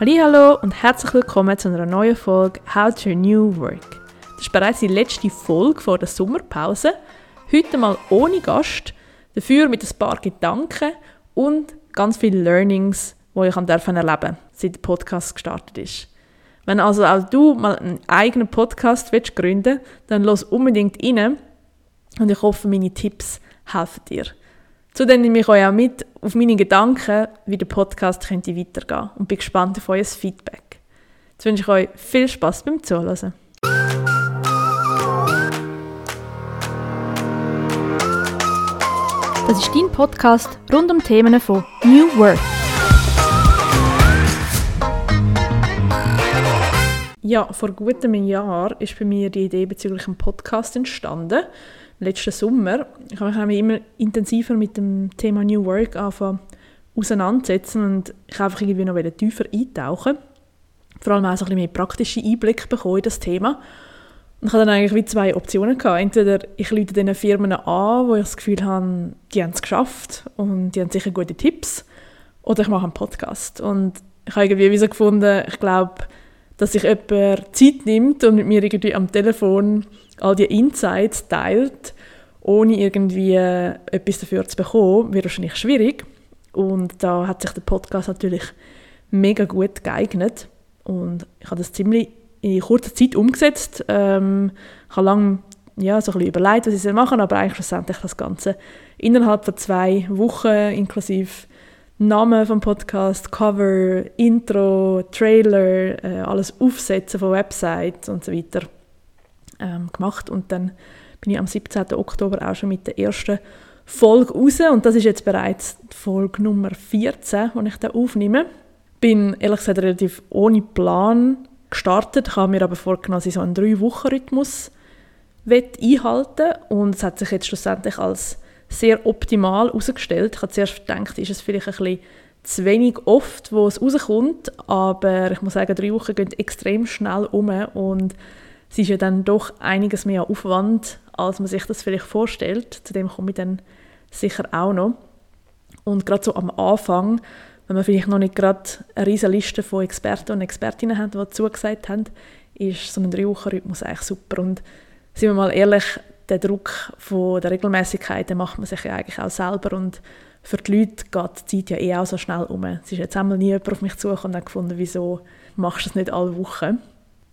Hallo und herzlich willkommen zu einer neuen Folge How to New Work. Das ist bereits die letzte Folge vor der Sommerpause. Heute mal ohne Gast, dafür mit ein paar Gedanken und ganz viele Learnings, die ich erleben durfte, seit der Podcast gestartet ist. Wenn also auch du mal einen eigenen Podcast willst gründen dann los unbedingt rein und ich hoffe, meine Tipps helfen dir. Zudem nehme ich euch auch mit auf meine Gedanken, wie der Podcast könnte weitergehen und bin gespannt auf euer Feedback. Jetzt wünsche ich euch viel Spaß beim Zuhören. Das ist dein Podcast rund um Themen von New Work. Ja, vor gut einem Jahr ist bei mir die Idee bezüglich einem Podcast entstanden letzten Sommer. Ich habe mich immer intensiver mit dem Thema New Work auseinandersetzen und ich einfach irgendwie noch tiefer eintauchen. Vor allem auch so ein bisschen mehr praktische Einblick bekommen in das Thema. Und ich hatte dann eigentlich wie zwei Optionen gehabt. Entweder ich lüte diesen Firmen an, wo ich das Gefühl habe, die haben es geschafft und die haben sicher gute Tipps. Oder ich mache einen Podcast. Und ich habe irgendwie wie so gefunden, ich glaube, dass sich jemand Zeit nimmt und mit mir irgendwie am Telefon all die Insights teilt, ohne irgendwie etwas dafür zu bekommen, wird wahrscheinlich schwierig. Und da hat sich der Podcast natürlich mega gut geeignet. Und ich habe das ziemlich in kurzer Zeit umgesetzt. Ähm, ich habe lange ja, so ein bisschen überlegt, was ich machen soll, aber eigentlich schlussendlich das Ganze innerhalb von zwei Wochen inklusive Namen vom Podcast, Cover, Intro, Trailer, äh, alles Aufsetzen von Websites und so weiter ähm, gemacht und dann bin ich am 17. Oktober auch schon mit der ersten Folge raus und das ist jetzt bereits Folge Nummer 14, die ich da aufnehme. Bin ehrlich gesagt relativ ohne Plan gestartet, habe mir aber vorgenommen, dass ich so einen Drei-Wochen-Rhythmus einhalten und es hat sich jetzt schlussendlich als sehr optimal herausgestellt. Ich habe zuerst gedacht, ist es vielleicht ein bisschen zu wenig oft, wo es rauskommt, aber ich muss sagen, drei Wochen gehen extrem schnell um und es ist ja dann doch einiges mehr Aufwand, als man sich das vielleicht vorstellt. Zu dem komme ich dann sicher auch noch. Und gerade so am Anfang, wenn man vielleicht noch nicht gerade eine riesige Liste von Experten und Expertinnen hat, die zugesagt haben, ist so ein Drei-Wochen-Rhythmus eigentlich super. Und sind wir mal ehrlich, der Druck von der Regelmäßigkeit, macht man sich ja eigentlich auch selber und für die Leute geht die Zeit ja eh auch so schnell um. Es ist jetzt einmal nie jemand auf mich zugekommen und hat gefunden, wieso machst du das nicht alle Wochen?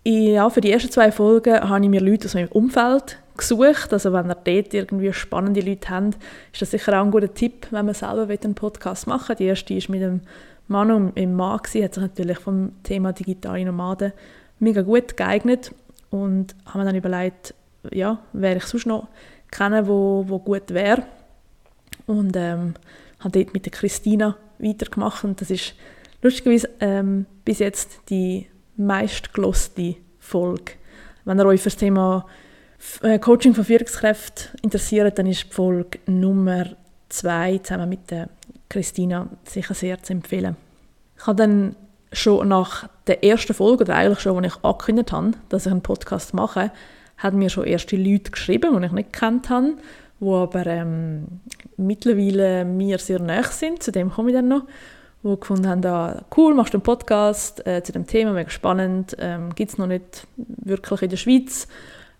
Ja, für die ersten zwei Folgen habe ich mir Leute aus meinem Umfeld gesucht. Also wenn ihr dort irgendwie spannende Leute habt, ist das sicher auch ein guter Tipp, wenn man selber einen Podcast machen will. Die erste ist mit dem Manu im Mann, hat sich natürlich vom Thema digitale Nomaden mega gut geeignet und haben dann überlegt, ja, wer ich sonst noch kenne, wo, wo gut wäre. Und ähm, habe dort mit der Christina weitergemacht und das ist lustigerweise ähm, bis jetzt die meistgeloste Folge. Wenn ihr euch für das Thema äh, Coaching von Führungskräften interessiert, dann ist die Folge Nummer 2 zusammen mit der Christina sicher sehr zu empfehlen. Ich habe dann schon nach der ersten Folge, oder eigentlich schon, als ich angekündigt habe, dass ich einen Podcast mache, haben mir schon erste Leute geschrieben, die ich nicht kennt habe, die aber ähm, mittlerweile mir sehr nahe sind, zu dem komme ich dann noch, die gefunden haben, ah, cool, machst du einen Podcast äh, zu dem Thema, mega spannend, ähm, gibt es noch nicht wirklich in der Schweiz,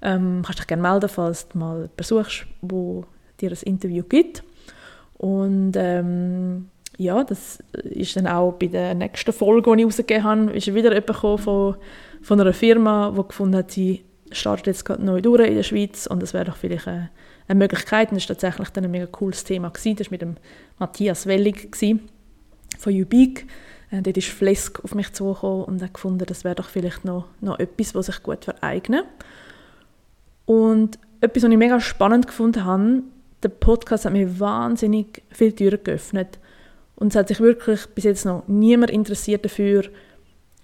ähm, kannst dich gerne melden, falls du mal besuchst, wo dir ein Interview gibt. Und ähm, ja, das ist dann auch bei der nächsten Folge, die ich rausgegeben habe, ist wieder jemand von, von einer Firma, die gefunden hat, sie startet jetzt gerade neu durch in der Schweiz und das wäre doch vielleicht eine, eine Möglichkeit. Und das war tatsächlich dann ein mega cooles Thema. Gewesen. Das war mit dem Matthias Wellig gewesen, von Ubik. Äh, dort ist Flesk auf mich zugekommen und hat gefunden, das wäre doch vielleicht noch, noch etwas, was sich gut vereignet. Und etwas, was ich mega spannend gefunden habe, der Podcast hat mir wahnsinnig viele Türen geöffnet. Und es hat sich wirklich bis jetzt noch niemand interessiert dafür,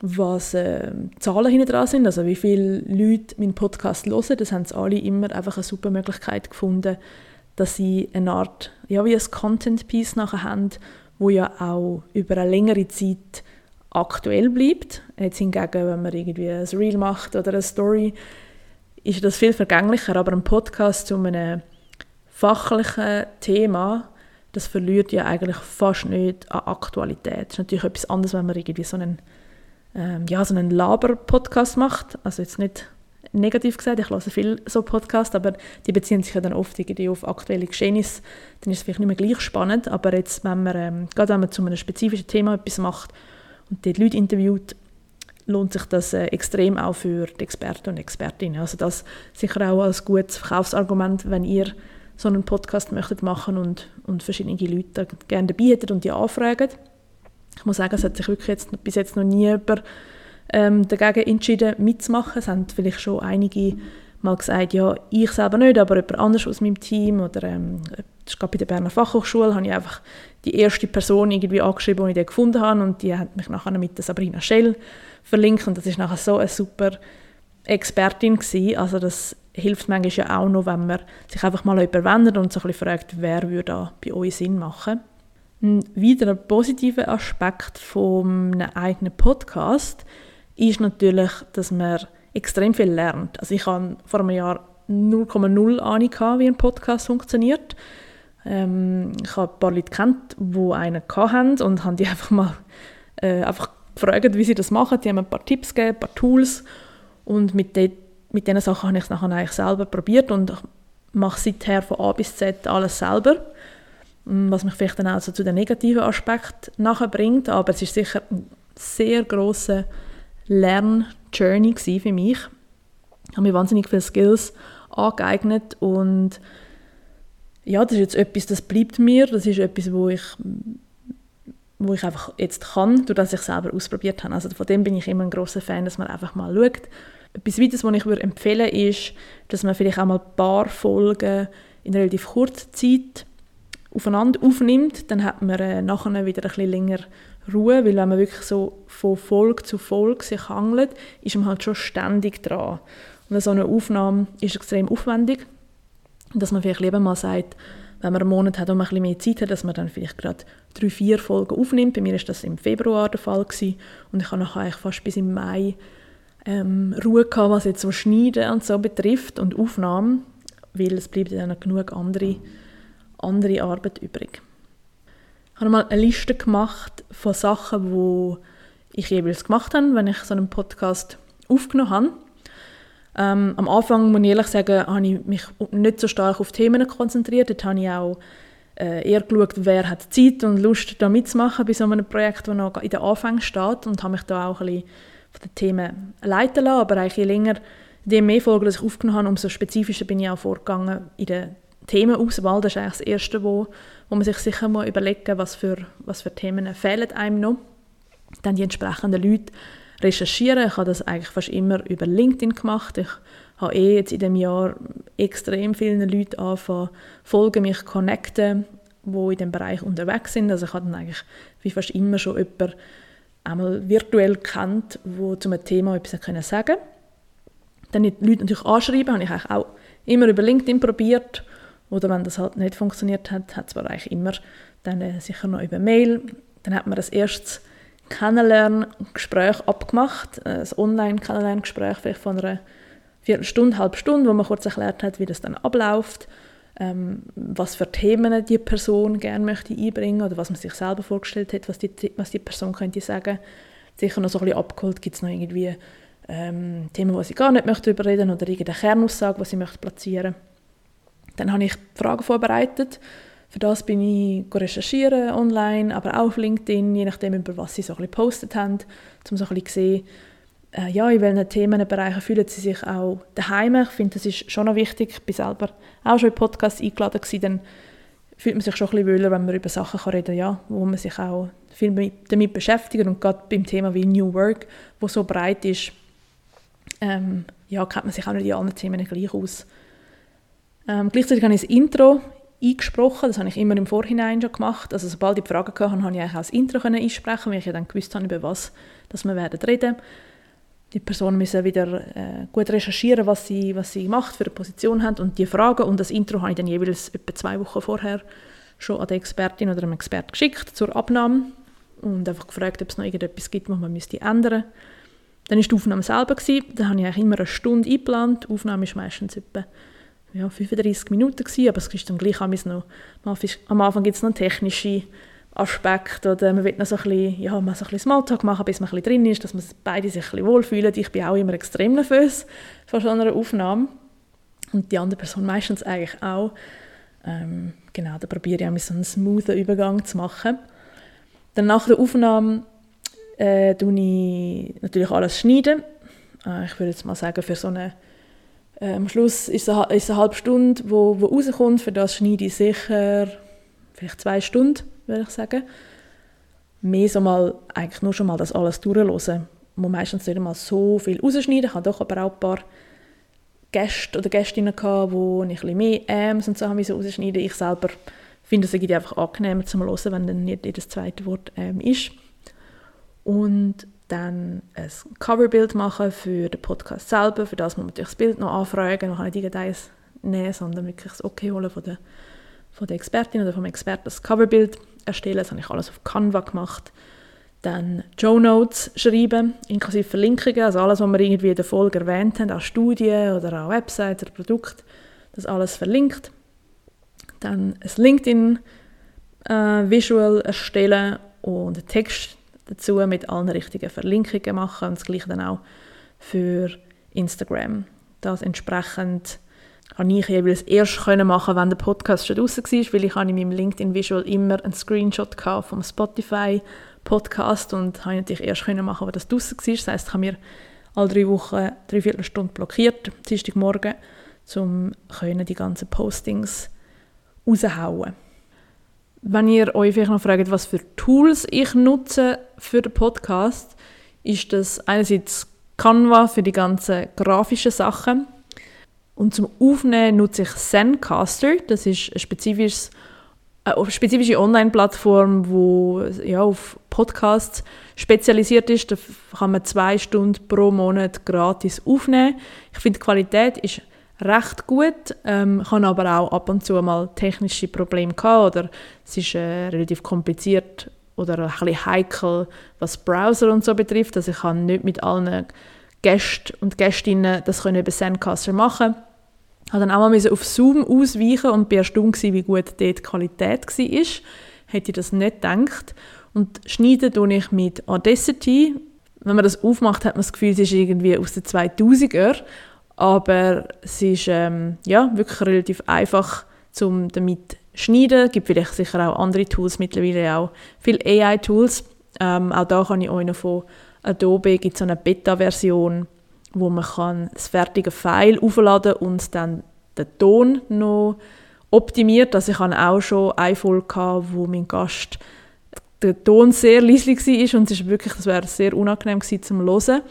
was äh, Zahlen hinten dran sind, also wie viele Leute meinen Podcast hören, das haben sie alle immer einfach eine super Möglichkeit gefunden, dass sie eine Art, ja wie ein Content-Piece nachher haben, wo ja auch über eine längere Zeit aktuell bleibt. Jetzt hingegen, wenn man irgendwie ein Reel macht oder eine Story, ist das viel vergänglicher, aber ein Podcast zu einem fachlichen Thema, das verliert ja eigentlich fast nicht an Aktualität. Das ist natürlich etwas anderes, wenn man irgendwie so einen ähm, ja, so einen Laber-Podcast macht. Also jetzt nicht negativ gesagt, ich höre viel so Podcasts, aber die beziehen sich ja dann oft irgendwie auf aktuelle Geschehnisse. Dann ist es vielleicht nicht mehr gleich spannend, aber jetzt, wenn man, ähm, gerade wenn man zu einem spezifischen Thema etwas macht und die Leute interviewt, lohnt sich das äh, extrem auch für die Experten und Expertinnen. Also das sicher auch als gutes Verkaufsargument, wenn ihr so einen Podcast möchtet machen und, und verschiedene Leute gerne dabei hättet und die anfragen. Ich muss sagen, es hat sich wirklich jetzt, bis jetzt noch nie jemand ähm, dagegen entschieden, mitzumachen. Es haben vielleicht schon einige mal gesagt, ja, ich selber nicht, aber jemand anders aus meinem Team oder ähm, das gerade bei der Berner Fachhochschule, habe ich einfach die erste Person irgendwie angeschrieben, die ich gefunden habe und die hat mich nachher mit der Sabrina Schell verlinkt und das ist nachher so eine super Expertin gewesen. Also das hilft manchmal ja auch noch, wenn man sich einfach mal überwendet und so ein bisschen fragt, wer würde da bei euch Sinn machen. Ein weiterer positiver Aspekt von eigenen Podcast ist natürlich, dass man extrem viel lernt. Also ich habe vor einem Jahr 0,0 Ahnung wie ein Podcast funktioniert. Ähm, ich habe ein paar Leute kennt, die einen hatten und haben die einfach mal äh, einfach gefragt, wie sie das machen. Die haben ein paar Tipps gegeben, ein paar Tools und mit, de mit diesen Sachen habe ich es nachher eigentlich selber probiert und mache seither von A bis Z alles selber, was mich vielleicht dann auch so zu den negativen Aspekten nachher bringt, aber es ist sicher ein sehr grosser Lern-Journey für mich. Ich habe mir wahnsinnig viele Skills angeeignet und ja, das ist jetzt etwas, das bleibt mir, das ist etwas, wo ich wo ich einfach jetzt kann, durch das ich selber ausprobiert habe. Also von dem bin ich immer ein großer Fan, dass man einfach mal schaut. Etwas weiteres, was ich würde empfehlen ist, dass man vielleicht auch mal ein paar Folgen in relativ kurzer Zeit aufeinander aufnimmt. Dann hat man äh, nachher wieder ein bisschen länger Ruhe, weil wenn man wirklich so von Folge zu Folge sich hangelt, ist man halt schon ständig dran. Und so eine Aufnahme ist extrem aufwendig. Dass man vielleicht lieber mal sagt, wenn man einen Monat hat und man ein bisschen mehr Zeit hat, dass man dann vielleicht gerade drei, vier Folgen aufnimmt. Bei mir ist das im Februar der Fall gewesen. und ich habe nachher eigentlich fast bis im Mai ähm, Ruhe gehabt, was jetzt so Schneiden und so betrifft und Aufnahmen, weil es bleibt dann genug andere, andere Arbeit übrig. Ich habe mal eine Liste gemacht von Sachen, die ich jeweils gemacht habe, wenn ich so einen Podcast aufgenommen habe. Ähm, am Anfang, muss ich ehrlich sagen, habe ich mich nicht so stark auf Themen konzentriert. Dort habe ich auch äh, eher geschaut, wer hat Zeit und Lust, da mitzumachen bei so einem Projekt, das noch in den Anfängen steht und habe mich da auch ein bisschen von den Themen leiten lassen. Aber eigentlich je länger, je mehr Folgen ich aufgenommen habe, umso spezifischer bin ich auch vorgegangen in der Themenauswahl. Das ist eigentlich das Erste, wo, wo man sich sicher mal überlegen was für, was für Themen fehlen einem noch. Dann die entsprechenden Leute recherchieren. Ich habe das eigentlich fast immer über LinkedIn gemacht. Ich habe eh jetzt in dem Jahr extrem vielen Leuten angefangen, folgen, mich connecten, wo in dem Bereich unterwegs sind. Also ich habe dann eigentlich wie fast immer schon jemanden einmal virtuell kennt, wo zu einem Thema etwas sagen Dann die Leute natürlich anschreiben, habe ich eigentlich auch immer über LinkedIn probiert. Oder wenn das halt nicht funktioniert hat, hat es eigentlich immer dann äh, sicher noch über Mail. Dann hat man das erstes Kennenlerngespräch abgemacht, äh, ein Online-Kennenlerngespräch vielleicht von einer Viertelstunde, halbe Stunde, wo man kurz erklärt hat, wie das dann abläuft, ähm, was für Themen die Person gerne möchte einbringen oder was man sich selber vorgestellt hat, was die, was die Person könnte sagen. Sicher noch so ein bisschen abgeholt, gibt es noch irgendwie ähm, Themen, die sie gar nicht möchte überreden oder irgendeine Kernaussage, die sie möchte platzieren. Dann habe ich Fragen vorbereitet für das bin ich recherchieren online, aber auch auf LinkedIn, je nachdem, über was sie so ein gepostet haben, um so ein bisschen zu sehen, äh, ja, in welchen Themenbereichen fühlen sie sich auch daheim. Ich finde, das ist schon noch wichtig. Ich bin selber auch schon in Podcasts eingeladen gewesen, dann fühlt man sich schon ein bisschen wohler, wenn man über Sachen kann reden kann, ja, wo man sich auch viel damit beschäftigt. Und gerade beim Thema wie New Work, wo so breit ist, ähm, ja, kennt man sich auch nicht in allen Themen gleich aus. Ähm, gleichzeitig habe ich das Intro eingesprochen. Das habe ich immer im Vorhinein schon gemacht. Also sobald ich die Fragen hatte, konnte ich auch das Intro einsprechen, weil ich ja dann gewusst habe, über was dass wir werden. Die Personen müssen wieder äh, gut recherchieren, was sie, was sie macht, für eine Position haben und die Fragen und das Intro habe ich dann jeweils etwa zwei Wochen vorher schon an die Expertin oder einem Experten geschickt zur Abnahme und einfach gefragt, ob es noch irgendetwas gibt, was man müsste ändern müsste. Dann war die Aufnahme selber. Gewesen. Da habe ich immer eine Stunde eingeplant. Die Aufnahme ist meistens etwa ja, 35 Minuten gewesen, aber es ist dann gleich noch, am Anfang gibt es noch technische Aspekt oder man will noch so ein bisschen, ja, mal so ein bisschen Smalltalk machen, bis man ein bisschen drin ist, dass man beide sich ein wohlfühlen. Ich bin auch immer extrem nervös vor so einer Aufnahme und die andere Person meistens eigentlich auch. Ähm, genau, da probiere ich auch so einen smoothen Übergang zu machen. Dann nach der Aufnahme äh, ich natürlich alles schneiden. Äh, ich würde jetzt mal sagen, für so eine äh, am Schluss ist es eine, ist eine halbe Stunde, wo, wo rauskommt. Für das schneide ich sicher vielleicht zwei Stunden, würde ich sagen. Mehr so mal, eigentlich nur schon mal das alles durchhören. Muss meistens nicht einmal so viel rausschneiden. Ich hatte doch aber auch ein paar Gäste oder Gästinnen, gehabt, wo ein bisschen mehr Äms und so haben rausschneiden Ich selber finde es einfach angenehmer zu hören, wenn dann nicht jedes zweite Wort ähm, ist. Und dann ein Coverbild machen für den Podcast selber. Für das man natürlich das Bild noch anfragen. Man kann nicht irgendeins nehmen, sondern wirklich das Okay holen von der, von der Expertin oder vom Experten das Coverbild erstellen. Das habe ich alles auf Canva gemacht. Dann Show Notes schreiben, inklusive Verlinkungen, also alles, was wir irgendwie in der Folge erwähnt haben, auch Studien oder auch Websites oder Produkte, das alles verlinkt. Dann ein LinkedIn äh, erstellen und einen Text dazu mit allen richtigen Verlinkungen machen und das gleiche dann auch für Instagram. Das entsprechend habe ich jeweils erst können machen, wenn der Podcast schon draußen war, weil ich habe in meinem LinkedIn Visual immer einen Screenshot vom Spotify Podcast und habe natürlich erst können machen, wenn das draußen war. Das heisst, ich habe mir alle drei Wochen drei Viertelstunde blockiert, Dienstagmorgen, um die ganzen Postings rauszuhauen. Wenn ihr euch vielleicht noch fragt, was für Tools ich nutze für den Podcast, ist das einerseits Canva für die ganzen grafischen Sachen und zum Aufnehmen nutze ich Zencaster. Das ist ein spezifisches eine spezifische Online-Plattform, die ja, auf Podcasts spezialisiert ist. Da kann man zwei Stunden pro Monat gratis aufnehmen. Ich finde, die Qualität ist recht gut, ähm, kann aber auch ab und zu mal technische Probleme haben oder es ist äh, relativ kompliziert oder ein bisschen heikel, was Browser und so betrifft. Also ich kann nicht mit allen Gästen und Gästinnen das können über Zencaster machen. Ich musste dann auch mal auf Zoom ausweichen und war erstaunt, wie gut dort die Qualität war. Hätte ich das nicht gedacht. Und schneiden tue ich mit Audacity. Wenn man das aufmacht, hat man das Gefühl, es ist irgendwie aus den 2000er aber es ist ähm, ja, wirklich relativ einfach, um damit zu schneiden. Es gibt vielleicht sicher auch andere Tools, mittlerweile auch viele AI-Tools. Ähm, auch da kann ich euch noch von Adobe gibt so eine Beta-Version, wo man kann das fertige File aufladen und dann den Ton noch optimiert. Also ich hatte auch schon eine Folge, wo mein Gast der Ton sehr leislich war und es ist wirklich, das wäre sehr unangenehm gewesen zum Hören.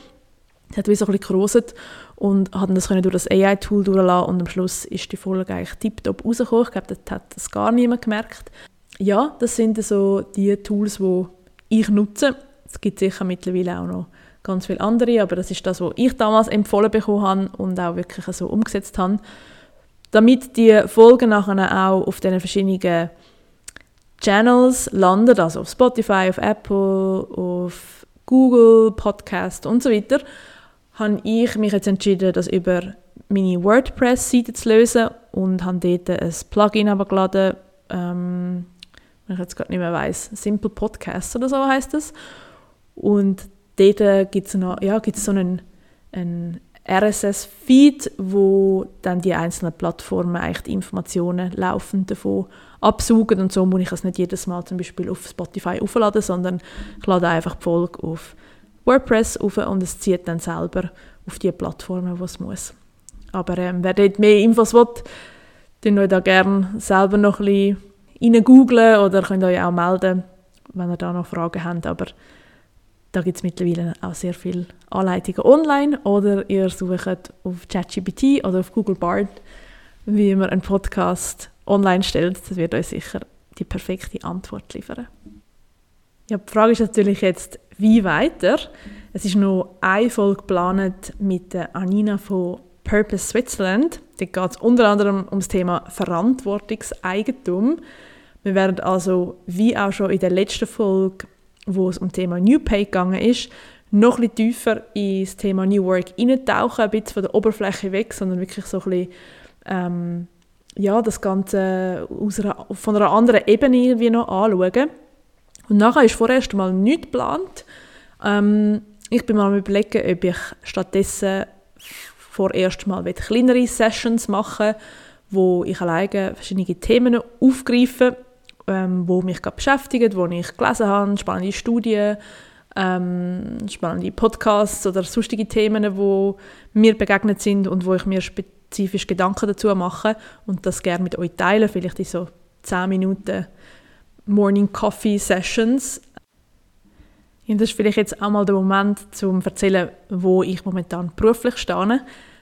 Es hat wie so ein bisschen geroset und haben das können durch das AI-Tool durchlassen und am Schluss ist die Folge eigentlich tiptop rausgekommen. Ich glaube, das hat das gar niemand gemerkt. Ja, das sind so die Tools, die ich nutze. Es gibt sicher mittlerweile auch noch ganz viele andere, aber das ist das, was ich damals empfohlen bekommen habe und auch wirklich so umgesetzt habe. Damit die Folgen nachher auch auf den verschiedenen Channels landen, also auf Spotify, auf Apple, auf Google, Podcast und so weiter, habe ich mich jetzt entschieden, das über meine WordPress-Seite zu lösen und habe dort ein Plugin abgeladen, ähm, wenn ich jetzt gerade nicht mehr weiß, Simple Podcast oder so heißt das. Und dort gibt es ja, so einen, einen RSS-Feed, wo dann die einzelnen Plattformen eigentlich die Informationen laufend davon absaugen und so muss ich es nicht jedes Mal zum Beispiel auf Spotify aufladen, sondern ich lade einfach die Folge auf WordPress auf und es zieht dann selber auf die Plattformen, wo es muss. Aber ähm, wer dort mehr Infos will, dann euch da gerne selber noch ein bisschen googlen oder könnt euch auch melden, wenn ihr da noch Fragen habt. Aber da gibt es mittlerweile auch sehr viele Anleitungen online oder ihr sucht auf ChatGPT oder auf Google Bard, wie man einen Podcast online stellt. Das wird euch sicher die perfekte Antwort liefern. Ja, die Frage ist natürlich jetzt, wie weiter? Es ist noch eine Folge geplant mit der Anina von Purpose Switzerland. Da geht es unter anderem um das Thema Verantwortungseigentum. Wir werden also, wie auch schon in der letzten Folge, wo es um das Thema New Pay gegangen ist, noch ein tiefer ins Thema New Work eintauchen, ein bisschen von der Oberfläche weg, sondern wirklich so ein bisschen, ähm, ja, das Ganze aus einer, von einer anderen Ebene irgendwie noch anschauen. Und nachher ist vorerst mal nichts geplant. Ähm, ich bin mal am überlegen, ob ich stattdessen vorerst mal kleinere Sessions machen wo ich alleine verschiedene Themen aufgreife, ähm, wo mich gerade beschäftigen, wo ich gelesen habe, spannende Studien, ähm, spannende Podcasts oder sonstige Themen, wo mir begegnet sind und wo ich mir spezifisch Gedanken dazu mache und das gerne mit euch teilen, vielleicht in so 10 Minuten Morning Coffee Sessions. Und das ist vielleicht jetzt auch mal der Moment, um zu erzählen, wo ich momentan beruflich stehe.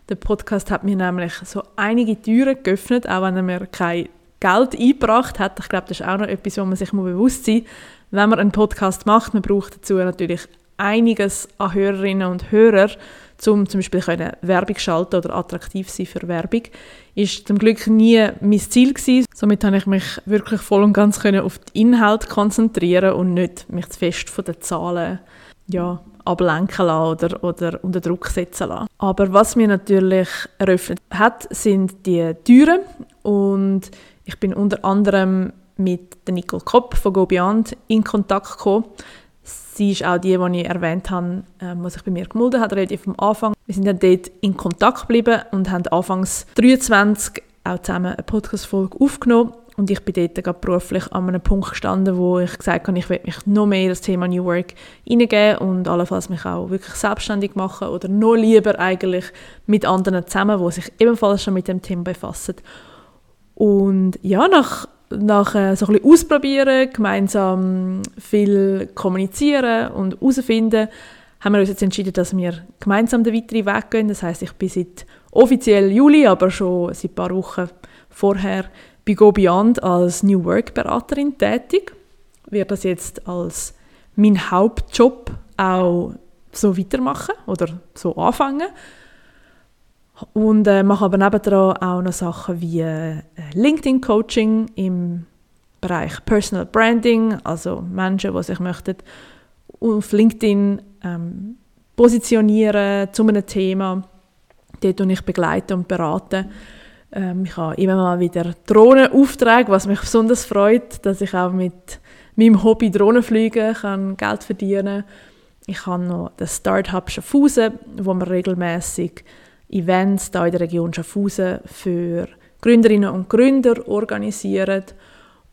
Der Podcast hat mir nämlich so einige Türen geöffnet, auch wenn er mir kein Geld eingebracht hat. Ich glaube, das ist auch noch etwas, wo man sich bewusst sein muss. Wenn man einen Podcast macht, man braucht dazu natürlich einiges an Hörerinnen und Hörern, um zum Beispiel können Werbung schalten oder attraktiv sein für Werbung, ist zum Glück nie mein Ziel gewesen. Somit habe ich mich wirklich voll und ganz können auf den Inhalt konzentrieren und nicht mich zu fest von den Zahlen ja, ablenken lassen oder, oder unter Druck setzen lassen. Aber was mir natürlich eröffnet hat, sind die Türen und ich bin unter anderem mit Nicole Kopp von Go Beyond in Kontakt gekommen. Sie ist auch die, die ich erwähnt habe, ähm, die sich bei mir gemeldet hat, relativ am Anfang. Wir sind dann dort in Kontakt geblieben und haben anfangs 23 auch zusammen eine Podcast-Folge aufgenommen. Und ich bin dort gerade beruflich an einem Punkt gestanden, wo ich gesagt habe, ich will mich noch mehr in das Thema New Work hineingeben und allenfalls mich auch wirklich selbstständig machen oder noch lieber eigentlich mit anderen zusammen, die sich ebenfalls schon mit dem Thema befassen. Und ja, nach nach äh, so ein bisschen ausprobieren, gemeinsam viel kommunizieren und herausfinden, haben wir uns jetzt entschieden, dass wir gemeinsam den weiteren Weg gehen. Das heißt, ich bin seit offiziell Juli, aber schon seit ein paar Wochen vorher bei Go Beyond als New Work Beraterin tätig. Werde das jetzt als mein Hauptjob auch so weitermachen oder so anfangen. Und äh, mache aber nebendran auch noch Sachen wie äh, LinkedIn-Coaching im Bereich Personal Branding, also Menschen, die sich möchten auf LinkedIn ähm, positionieren zu einem Thema. Dort ich begleite und berate. Ähm, ich habe immer mal wieder Drohnenaufträge, was mich besonders freut, dass ich auch mit meinem Hobby Drohnenfliegen kann Geld verdienen kann. Ich habe noch das Startup Schaffhausen, wo wir regelmäßig Events da in der Region Schaffhausen für Gründerinnen und Gründer organisieren.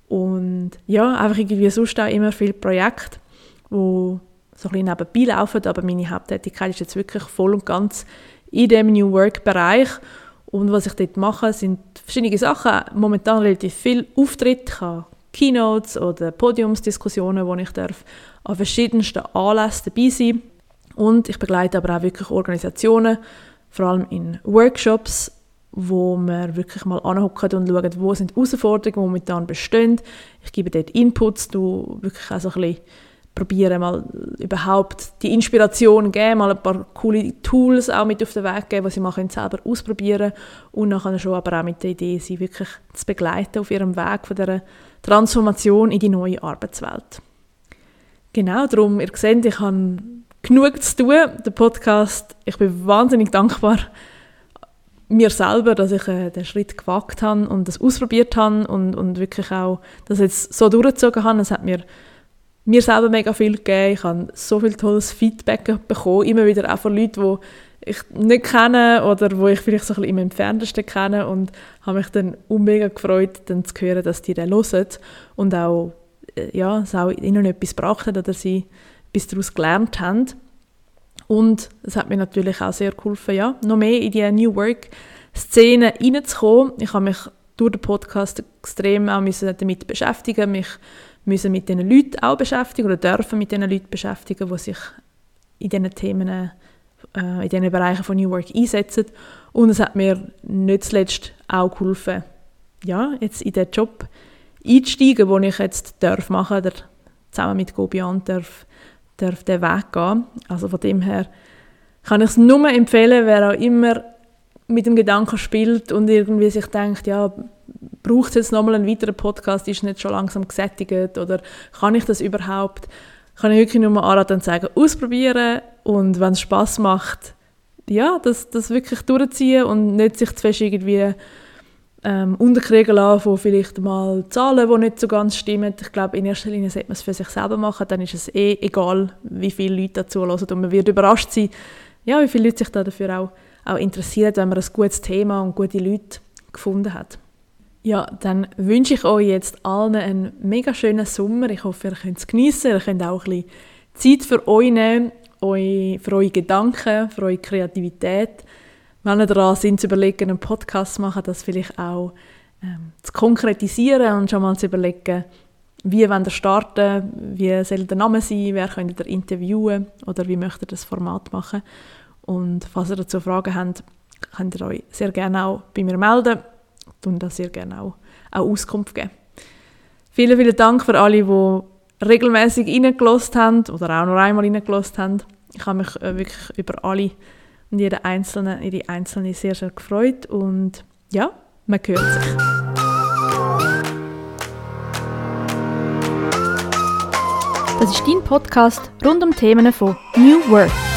Und ja, einfach irgendwie sonst auch immer viele Projekte, die so ein bisschen nebenbei laufen, aber meine Haupttätigkeit ist jetzt wirklich voll und ganz in dem New Work-Bereich. Und was ich dort mache, sind verschiedene Sachen. Momentan relativ viel Auftritt. Ich habe Keynotes oder Podiumsdiskussionen, wo ich darf an verschiedensten Anlässen dabei sein Und ich begleite aber auch wirklich Organisationen, vor allem in Workshops, wo wir wirklich mal anhocken und schauen, wo sind die Herausforderungen, die momentan bestehen. Ich gebe dort Inputs, du wirklich auch so ein bisschen probieren mal überhaupt die Inspiration geben, mal ein paar coole Tools auch mit auf den Weg geben, die sie mal selber ausprobieren und nachher schon aber auch mit der Idee, sie wirklich zu begleiten auf ihrem Weg von der Transformation in die neue Arbeitswelt. Genau, darum, ihr seht, ich habe genug zu tun. Der Podcast, ich bin wahnsinnig dankbar mir selber, dass ich äh, den Schritt gewagt habe und das ausprobiert habe und, und wirklich auch das jetzt so durchgezogen habe. Es hat mir mir selber mega viel gegeben. Ich habe so viel tolles Feedback bekommen, immer wieder auch von Leuten, die ich nicht kenne oder wo ich vielleicht so ein bisschen im Entferntesten kenne und habe mich dann mega gefreut, dann zu hören, dass die den hören und auch, äh, ja, es auch ihnen etwas gebracht hat oder sie etwas daraus gelernt haben. Und es hat mir natürlich auch sehr geholfen, ja, noch mehr in die New Work-Szene reinzukommen. Ich habe mich durch den Podcast extrem auch damit beschäftigen, mich müssen mit diesen Leuten auch beschäftigen oder dürfen mit diesen Leuten beschäftigen, die sich in diesen Themen, äh, in diesen Bereichen von New Work einsetzen. Und es hat mir nicht zuletzt auch geholfen, ja, jetzt in den Job einzusteigen, den ich jetzt darf machen darf, zusammen mit Gobian darf darf den Weg gehen. Also von dem her kann ich es nur empfehlen, wer auch immer mit dem Gedanken spielt und irgendwie sich denkt, ja, braucht es jetzt nochmal einen weiteren Podcast, ist nicht schon langsam gesättigt oder kann ich das überhaupt? Kann ich wirklich nur anraten und sagen, ausprobieren und wenn es Spass macht, ja, das, das wirklich durchziehen und nicht sich zu fest irgendwie ähm, unterkriegen lassen von vielleicht mal Zahlen, die nicht so ganz stimmen. Ich glaube, in erster Linie sollte man es für sich selber machen, dann ist es eh egal, wie viele Leute dazu hören und man wird überrascht sein, ja, wie viele Leute sich da dafür auch, auch interessieren, wenn man ein gutes Thema und gute Leute gefunden hat. Ja, dann wünsche ich euch jetzt allen einen mega schönen Sommer. Ich hoffe, ihr könnt es geniessen. Ihr könnt auch ein bisschen Zeit für euch nehmen, für eure Gedanken, für eure Kreativität ihr daran sind, zu überlegen, einen Podcast zu machen, das vielleicht auch ähm, zu konkretisieren und schon mal zu überlegen, wie wollt ihr starten, wie soll der Name sein, wer könnt ihr interviewen oder wie möchtet ihr das Format machen. Und falls ihr dazu Fragen habt, könnt ihr euch sehr gerne auch bei mir melden und da sehr gerne auch, auch Auskunft geben. Vielen, vielen Dank für alle, die regelmäßig reingelost haben oder auch nur einmal reingelost haben. Ich habe mich äh, wirklich über alle und jeder Einzelne, jede Einzelne sehr, sehr gefreut und ja, man hört sich. Das ist dein Podcast rund um Themen von New Work.